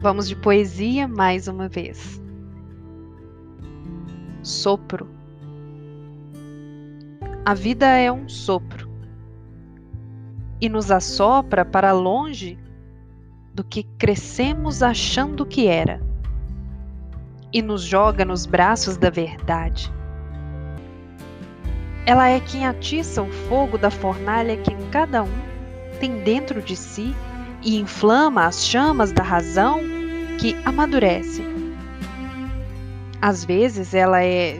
Vamos de poesia mais uma vez. Sopro. A vida é um sopro e nos assopra para longe do que crescemos achando que era e nos joga nos braços da verdade. Ela é quem atiça o fogo da fornalha que cada um tem dentro de si e inflama as chamas da razão que amadurece. Às vezes ela é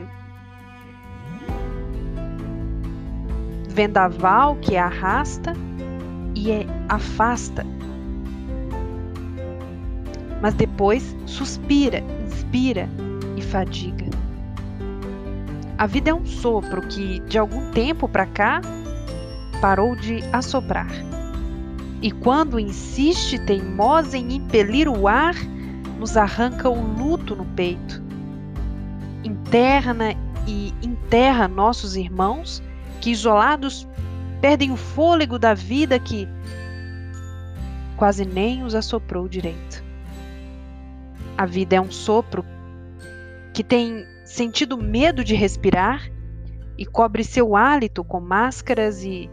vendaval que arrasta e é afasta. Mas depois suspira, inspira e fadiga. A vida é um sopro que, de algum tempo para cá, parou de assoprar e quando insiste teimosa em impelir o ar, nos arranca o luto no peito. Interna e enterra nossos irmãos que, isolados, perdem o fôlego da vida que quase nem os assoprou direito. A vida é um sopro que tem sentido medo de respirar e cobre seu hálito com máscaras e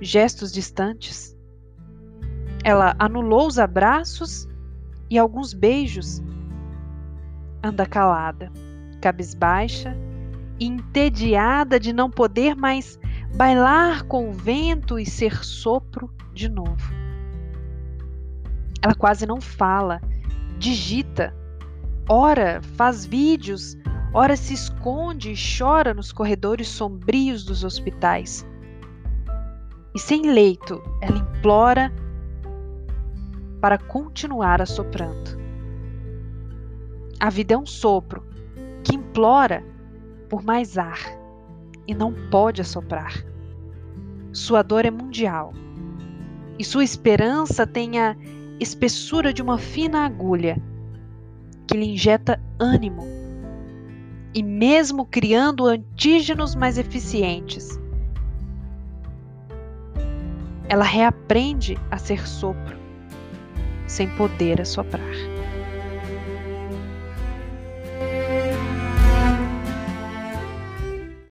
gestos distantes. Ela anulou os abraços e alguns beijos. Anda calada, cabisbaixa entediada de não poder mais bailar com o vento e ser sopro de novo. Ela quase não fala, digita, ora faz vídeos, ora se esconde e chora nos corredores sombrios dos hospitais. E sem leito, ela implora para continuar assoprando. A vida é um sopro que implora por mais ar e não pode assoprar. Sua dor é mundial e sua esperança tem a espessura de uma fina agulha que lhe injeta ânimo e, mesmo criando antígenos mais eficientes, ela reaprende a ser sopro sem poder assoprar.